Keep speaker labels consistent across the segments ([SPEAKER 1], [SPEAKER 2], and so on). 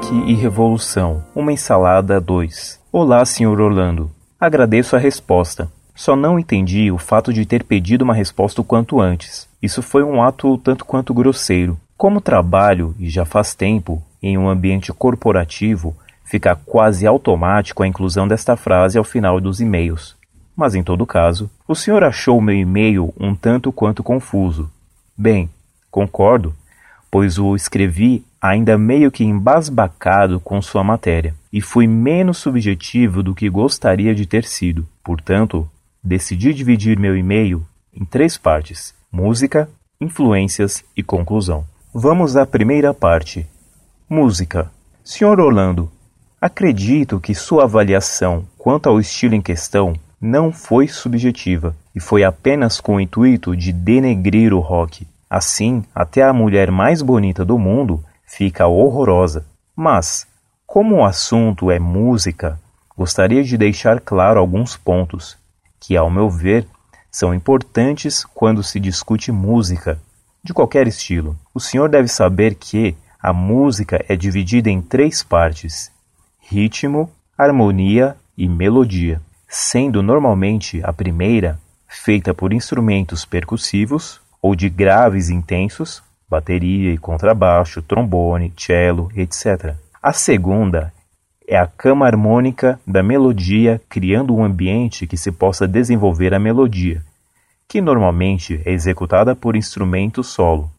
[SPEAKER 1] Rock e Revolução, uma ensalada 2. Olá, Sr. Orlando. Agradeço a resposta. Só não entendi o fato de ter pedido uma resposta o quanto antes. Isso foi um ato tanto quanto grosseiro. Como trabalho, e já faz tempo, em um ambiente corporativo, fica quase automático a inclusão desta frase ao final dos e-mails. Mas em todo caso, o senhor achou meu e-mail um tanto quanto confuso. Bem, concordo, pois o escrevi ainda meio que embasbacado com sua matéria, e fui menos subjetivo do que gostaria de ter sido. Portanto, decidi dividir meu e-mail em três partes: música, influências e conclusão. Vamos à primeira parte. Música. Senhor Orlando, Acredito que sua avaliação quanto ao estilo em questão não foi subjetiva e foi apenas com o intuito de denegrir o rock. Assim, até a mulher mais bonita do mundo fica horrorosa. Mas, como o assunto é música, gostaria de deixar claro alguns pontos que, ao meu ver, são importantes quando se discute música, de qualquer estilo. O senhor deve saber que a música é dividida em três partes ritmo, harmonia e melodia, sendo normalmente a primeira feita por instrumentos percussivos ou de graves intensos, bateria e contrabaixo, trombone, cello, etc. A segunda é a cama harmônica da melodia, criando um ambiente que se possa desenvolver a melodia, que normalmente é executada por instrumento solo.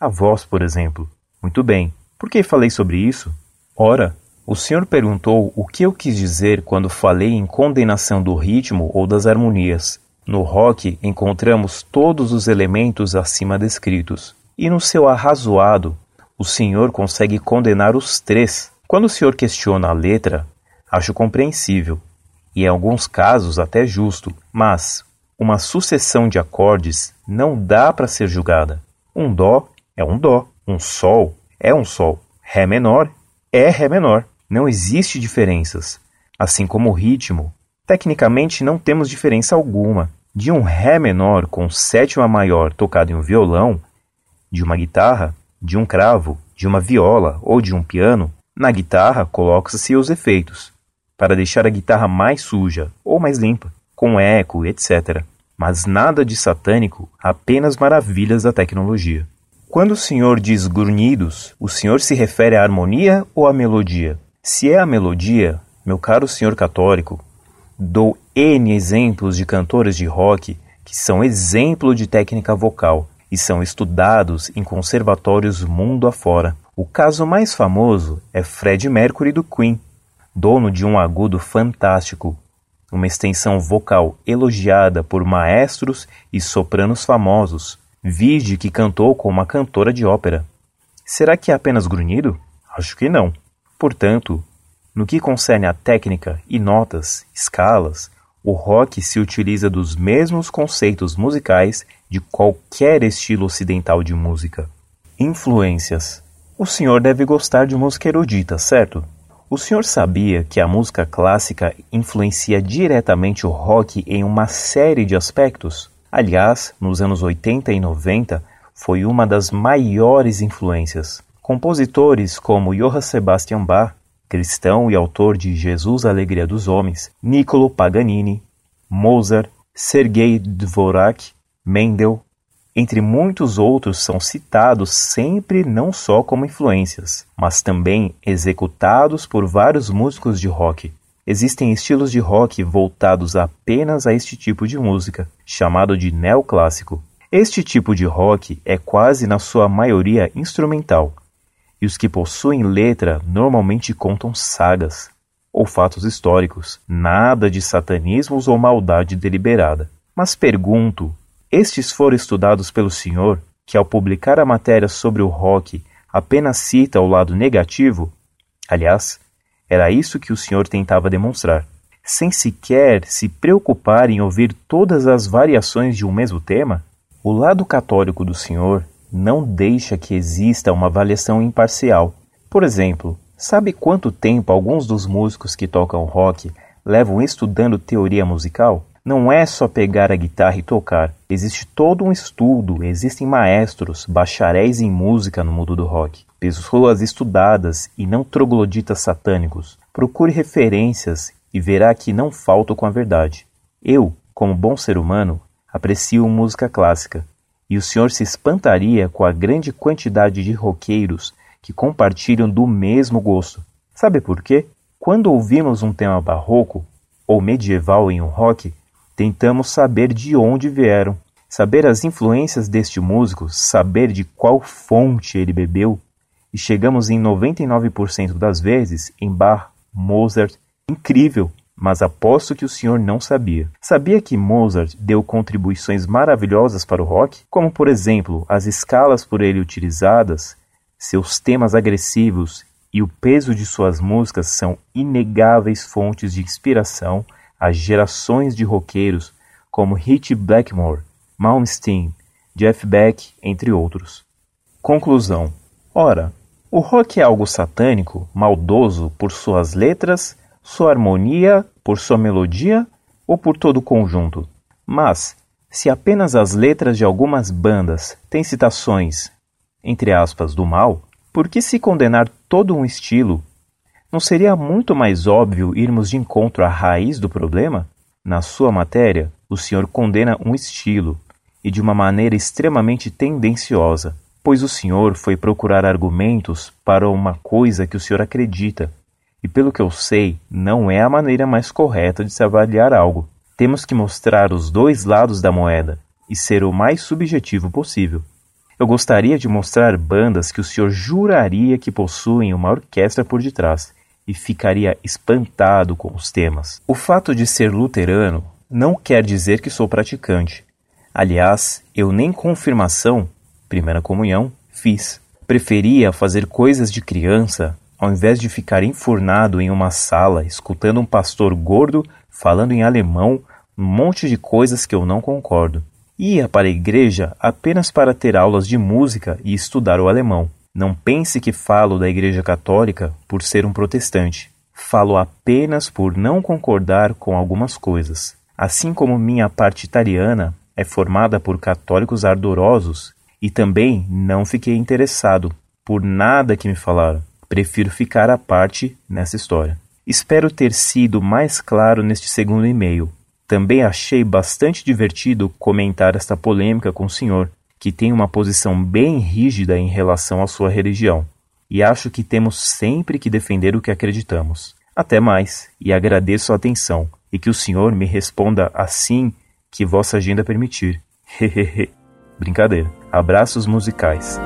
[SPEAKER 1] A voz, por exemplo. Muito bem. Por que falei sobre isso? Ora, o senhor perguntou o que eu quis dizer quando falei em condenação do ritmo ou das harmonias. No rock encontramos todos os elementos acima descritos, e no seu arrazoado, o senhor consegue condenar os três. Quando o senhor questiona a letra, acho compreensível, e em alguns casos até justo, mas uma sucessão de acordes não dá para ser julgada. Um dó é um dó, um sol é um sol, ré menor é ré menor. Não existe diferenças. Assim como o ritmo, tecnicamente não temos diferença alguma. De um Ré menor com sétima maior tocado em um violão, de uma guitarra, de um cravo, de uma viola ou de um piano, na guitarra coloca-se os efeitos, para deixar a guitarra mais suja ou mais limpa, com eco, etc. Mas nada de satânico, apenas maravilhas da tecnologia. Quando o senhor diz grunhidos, o senhor se refere à harmonia ou à melodia? Se é a melodia, meu caro senhor católico, dou N exemplos de cantores de rock que são exemplo de técnica vocal e são estudados em conservatórios mundo afora. O caso mais famoso é Fred Mercury do Queen, dono de um agudo fantástico, uma extensão vocal elogiada por maestros e sopranos famosos, vide que cantou com uma cantora de ópera. Será que é apenas grunhido? Acho que não. Portanto, no que concerne a técnica e notas, escalas, o rock se utiliza dos mesmos conceitos musicais de qualquer estilo ocidental de música. Influências. O senhor deve gostar de música erudita, certo? O senhor sabia que a música clássica influencia diretamente o rock em uma série de aspectos? Aliás, nos anos 80 e 90, foi uma das maiores influências. Compositores como Johann Sebastian Bach, cristão e autor de Jesus Alegria dos Homens, Niccolo Paganini, Mozart, Sergei Dvorak, Mendel, entre muitos outros, são citados sempre não só como influências, mas também executados por vários músicos de rock. Existem estilos de rock voltados apenas a este tipo de música, chamado de neoclássico. Este tipo de rock é quase na sua maioria instrumental, e os que possuem letra normalmente contam sagas ou fatos históricos, nada de satanismos ou maldade deliberada. Mas pergunto: estes foram estudados pelo senhor, que ao publicar a matéria sobre o rock apenas cita o lado negativo? Aliás, era isso que o senhor tentava demonstrar, sem sequer se preocupar em ouvir todas as variações de um mesmo tema? O lado católico do senhor não deixa que exista uma avaliação imparcial. Por exemplo, sabe quanto tempo alguns dos músicos que tocam rock levam estudando teoria musical? Não é só pegar a guitarra e tocar. Existe todo um estudo, existem maestros, bacharéis em música no mundo do rock. pessoas estudadas e não trogloditas satânicos. Procure referências e verá que não falto com a verdade. Eu, como bom ser humano, aprecio música clássica, e o senhor se espantaria com a grande quantidade de roqueiros que compartilham do mesmo gosto. Sabe por quê? Quando ouvimos um tema barroco ou medieval em um rock, tentamos saber de onde vieram, saber as influências deste músico, saber de qual fonte ele bebeu, e chegamos em 99% das vezes em Bach, Mozart, incrível, mas aposto que o senhor não sabia. Sabia que Mozart deu contribuições maravilhosas para o rock, como por exemplo as escalas por ele utilizadas, seus temas agressivos e o peso de suas músicas são inegáveis fontes de inspiração a gerações de roqueiros como Ritchie Blackmore, Malmsteen, Jeff Beck, entre outros. Conclusão: Ora, o rock é algo satânico, maldoso por suas letras, sua harmonia, por sua melodia ou por todo o conjunto? Mas, se apenas as letras de algumas bandas têm citações, entre aspas, do mal, por que se condenar todo um estilo não seria muito mais óbvio irmos de encontro à raiz do problema? Na sua matéria, o senhor condena um estilo, e de uma maneira extremamente tendenciosa, pois o senhor foi procurar argumentos para uma coisa que o senhor acredita, e pelo que eu sei, não é a maneira mais correta de se avaliar algo. Temos que mostrar os dois lados da moeda e ser o mais subjetivo possível. Eu gostaria de mostrar bandas que o senhor juraria que possuem uma orquestra por detrás e ficaria espantado com os temas. O fato de ser luterano não quer dizer que sou praticante. Aliás, eu nem confirmação, primeira comunhão, fiz. Preferia fazer coisas de criança ao invés de ficar enfurnado em uma sala escutando um pastor gordo falando em alemão um monte de coisas que eu não concordo. Ia para a igreja apenas para ter aulas de música e estudar o alemão. Não pense que falo da Igreja Católica por ser um protestante. Falo apenas por não concordar com algumas coisas. Assim como minha parte italiana é formada por católicos ardorosos, e também não fiquei interessado por nada que me falaram. Prefiro ficar à parte nessa história. Espero ter sido mais claro neste segundo e-mail, também achei bastante divertido comentar esta polêmica com o senhor, que tem uma posição bem rígida em relação à sua religião, e acho que temos sempre que defender o que acreditamos. Até mais, e agradeço a atenção, e que o senhor me responda assim que vossa agenda permitir. Hehehe. Brincadeira. Abraços musicais.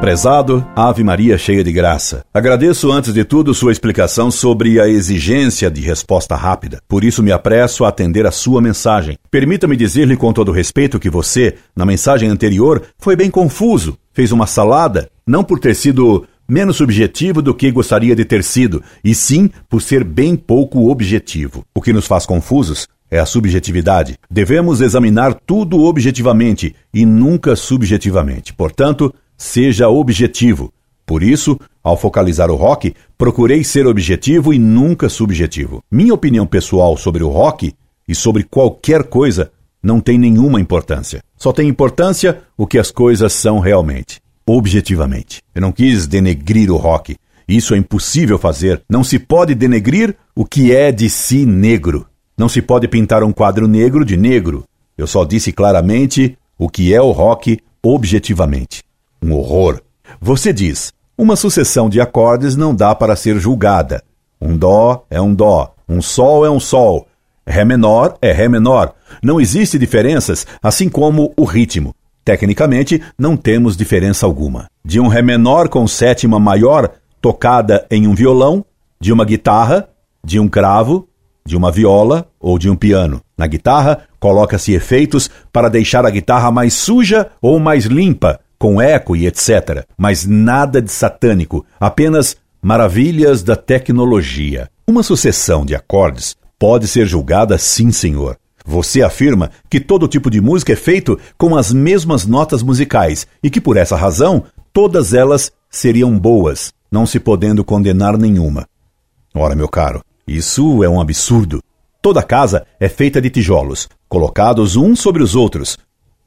[SPEAKER 2] Prezado, Ave Maria cheia de graça. Agradeço antes de tudo sua explicação sobre a exigência de resposta rápida. Por isso me apresso a atender a sua mensagem. Permita-me dizer-lhe com todo respeito que você, na mensagem anterior, foi bem confuso. Fez uma salada, não por ter sido menos subjetivo do que gostaria de ter sido, e sim por ser bem pouco objetivo. O que nos faz confusos é a subjetividade. Devemos examinar tudo objetivamente e nunca subjetivamente. Portanto, seja objetivo. Por isso, ao focalizar o rock, procurei ser objetivo e nunca subjetivo. Minha opinião pessoal sobre o rock e sobre qualquer coisa não tem nenhuma importância. Só tem importância o que as coisas são realmente, objetivamente. Eu não quis denegrir o rock. Isso é impossível fazer. Não se pode denegrir o que é de si negro. Não se pode pintar um quadro negro de negro. Eu só disse claramente o que é o rock objetivamente um horror. Você diz: uma sucessão de acordes não dá para ser julgada. Um dó é um dó, um sol é um sol, ré menor é ré menor. Não existe diferenças, assim como o ritmo. Tecnicamente, não temos diferença alguma. De um ré menor com sétima maior tocada em um violão, de uma guitarra, de um cravo, de uma viola ou de um piano. Na guitarra, coloca-se efeitos para deixar a guitarra mais suja ou mais limpa, com eco e etc. Mas nada de satânico, apenas maravilhas da tecnologia. Uma sucessão de acordes pode ser julgada sim, senhor. Você afirma que todo tipo de música é feito com as mesmas notas musicais e que por essa razão todas elas seriam boas, não se podendo condenar nenhuma. Ora, meu caro, isso é um absurdo. Toda casa é feita de tijolos, colocados uns sobre os outros,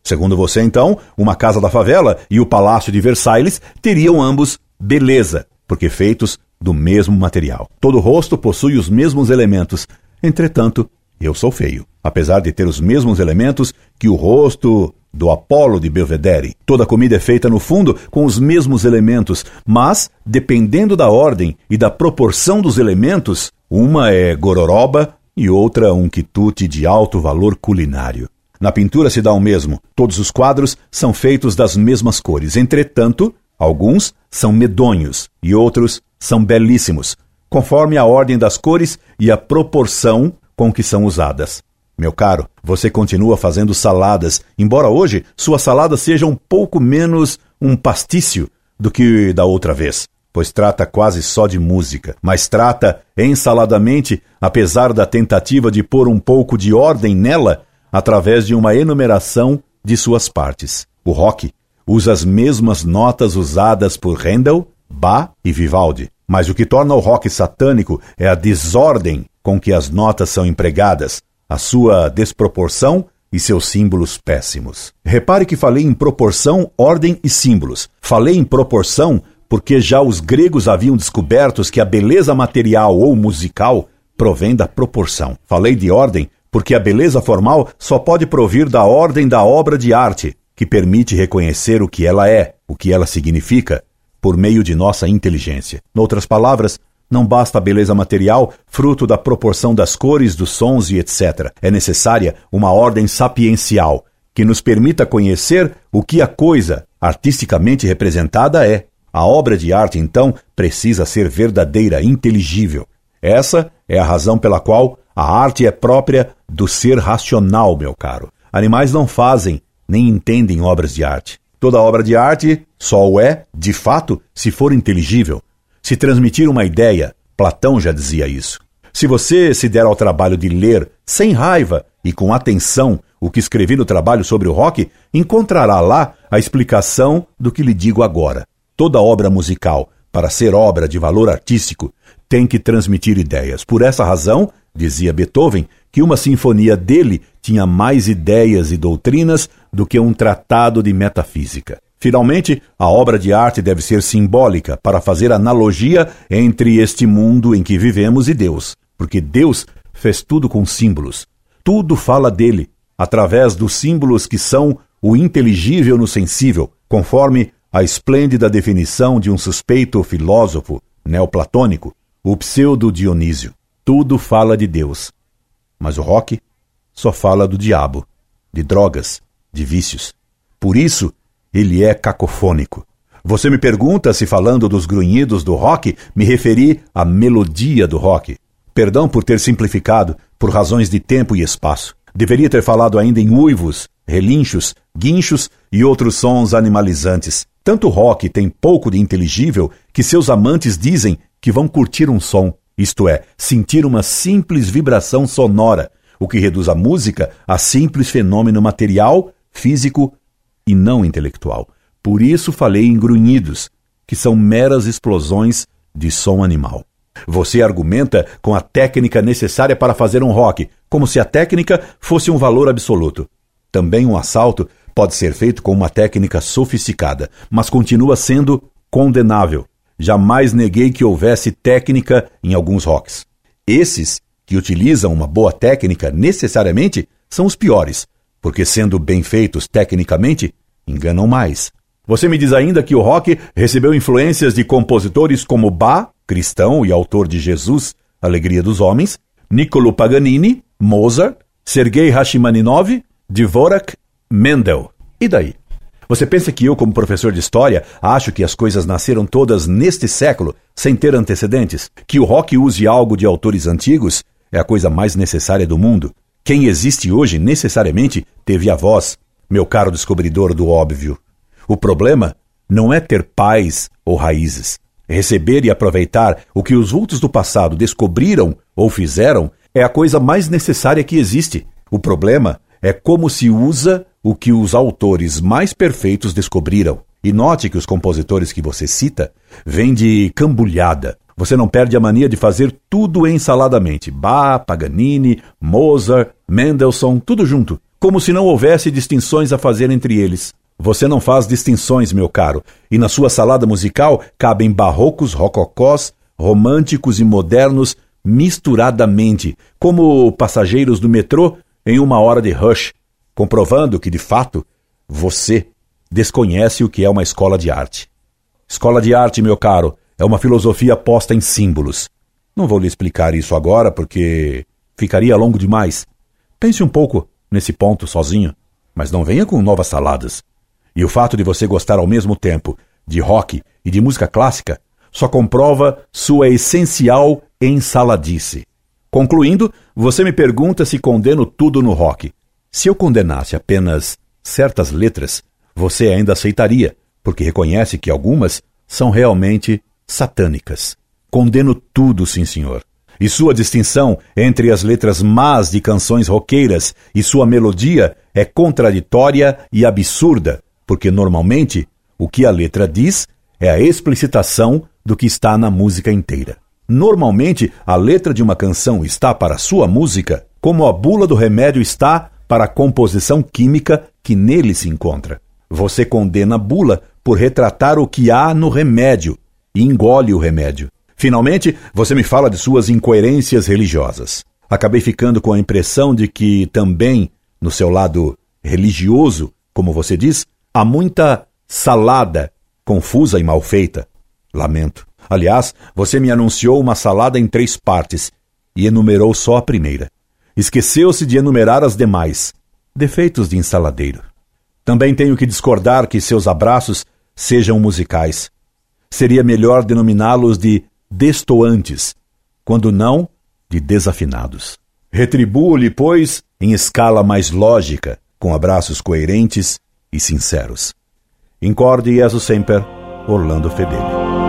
[SPEAKER 2] Segundo você, então, uma casa da favela e o palácio de Versailles teriam ambos beleza, porque feitos do mesmo material. Todo rosto possui os mesmos elementos. Entretanto, eu sou feio, apesar de ter os mesmos elementos que o rosto do Apolo de Belvedere. Toda comida é feita no fundo com os mesmos elementos, mas, dependendo da ordem e da proporção dos elementos, uma é gororoba e outra um quitute de alto valor culinário. Na pintura se dá o mesmo. Todos os quadros são feitos das mesmas cores. Entretanto, alguns são medonhos e outros são belíssimos, conforme a ordem das cores e a proporção com que são usadas. Meu caro, você continua fazendo saladas, embora hoje sua salada seja um pouco menos um pastício do que da outra vez, pois trata quase só de música, mas trata ensaladamente, apesar da tentativa de pôr um pouco de ordem nela através de uma enumeração de suas partes. O rock usa as mesmas notas usadas por Handel, Bach e Vivaldi, mas o que torna o rock satânico é a desordem com que as notas são empregadas, a sua desproporção e seus símbolos péssimos. Repare que falei em proporção, ordem e símbolos. Falei em proporção porque já os gregos haviam descoberto que a beleza material ou musical provém da proporção. Falei de ordem porque a beleza formal só pode provir da ordem da obra de arte, que permite reconhecer o que ela é, o que ela significa, por meio de nossa inteligência. Noutras palavras, não basta a beleza material, fruto da proporção das cores, dos sons e etc. É necessária uma ordem sapiencial que nos permita conhecer o que a coisa, artisticamente representada, é. A obra de arte, então, precisa ser verdadeira, inteligível. Essa é a razão pela qual a arte é própria do ser racional, meu caro. Animais não fazem nem entendem obras de arte. Toda obra de arte só o é, de fato, se for inteligível. Se transmitir uma ideia, Platão já dizia isso. Se você se der ao trabalho de ler sem raiva e com atenção o que escrevi no trabalho sobre o rock, encontrará lá a explicação do que lhe digo agora. Toda obra musical, para ser obra de valor artístico, tem que transmitir ideias. Por essa razão, dizia Beethoven, que uma sinfonia dele tinha mais ideias e doutrinas do que um tratado de metafísica. Finalmente, a obra de arte deve ser simbólica para fazer analogia entre este mundo em que vivemos e Deus, porque Deus fez tudo com símbolos. Tudo fala dele, através dos símbolos que são o inteligível no sensível, conforme a esplêndida definição de um suspeito filósofo neoplatônico, o pseudo Dionísio. Tudo fala de Deus. Mas o rock só fala do diabo, de drogas, de vícios. Por isso, ele é cacofônico. Você me pergunta se, falando dos grunhidos do rock, me referi à melodia do rock. Perdão por ter simplificado, por razões de tempo e espaço. Deveria ter falado ainda em uivos, relinchos, guinchos e outros sons animalizantes. Tanto rock tem pouco de inteligível que seus amantes dizem que vão curtir um som, isto é, sentir uma simples vibração sonora, o que reduz a música a simples fenômeno material, físico e não intelectual. Por isso falei em grunhidos, que são meras explosões de som animal. Você argumenta com a técnica necessária para fazer um rock, como se a técnica fosse um valor absoluto. Também um assalto pode ser feito com uma técnica sofisticada, mas continua sendo condenável. Jamais neguei que houvesse técnica em alguns rocks. Esses que utilizam uma boa técnica necessariamente são os piores, porque sendo bem feitos tecnicamente, enganam mais. Você me diz ainda que o rock recebeu influências de compositores como Bach, cristão e autor de Jesus, Alegria dos Homens, Niccolo Paganini, Mozart, Sergei Rachmaninov, Dvorak, Mendel. E daí? Você pensa que eu, como professor de história, acho que as coisas nasceram todas neste século, sem ter antecedentes? Que o rock use algo de autores antigos é a coisa mais necessária do mundo? Quem existe hoje necessariamente teve a voz, meu caro descobridor do óbvio. O problema não é ter pais ou raízes. Receber e aproveitar o que os vultos do passado descobriram ou fizeram é a coisa mais necessária que existe. O problema é como se usa o que os autores mais perfeitos descobriram. E note que os compositores que você cita vêm de cambulhada, você não perde a mania de fazer tudo ensaladamente. Bach, Paganini, Mozart, Mendelssohn, tudo junto, como se não houvesse distinções a fazer entre eles. Você não faz distinções, meu caro, e na sua salada musical cabem barrocos, rococós, românticos e modernos misturadamente, como passageiros do metrô em uma hora de rush, comprovando que, de fato, você desconhece o que é uma escola de arte. Escola de arte, meu caro, é uma filosofia posta em símbolos. Não vou lhe explicar isso agora porque ficaria longo demais. Pense um pouco nesse ponto sozinho, mas não venha com novas saladas. E o fato de você gostar ao mesmo tempo de rock e de música clássica só comprova sua essencial ensaladice. Concluindo, você me pergunta se condeno tudo no rock. Se eu condenasse apenas certas letras, você ainda aceitaria, porque reconhece que algumas são realmente satânicas. Condeno tudo, sim, senhor e sua distinção entre as letras más de canções roqueiras e sua melodia é contraditória e absurda, porque normalmente o que a letra diz é a explicitação do que está na música inteira. Normalmente, a letra de uma canção está para sua música, como a bula do remédio está para a composição química que nele se encontra. Você condena a bula por retratar o que há no remédio e engole o remédio. Finalmente, você me fala de suas incoerências religiosas. Acabei ficando com a impressão de que também, no seu lado religioso, como você diz, há muita salada confusa e mal feita. Lamento. Aliás, você me anunciou uma salada em três partes e enumerou só a primeira. Esqueceu-se de enumerar as demais. Defeitos de ensaladeiro. Também tenho que discordar que seus abraços sejam musicais. Seria melhor denominá-los de destoantes, quando não de desafinados. Retribuo-lhe, pois, em escala mais lógica, com abraços coerentes e sinceros. Incorde Jesus Semper, Orlando Fedeli.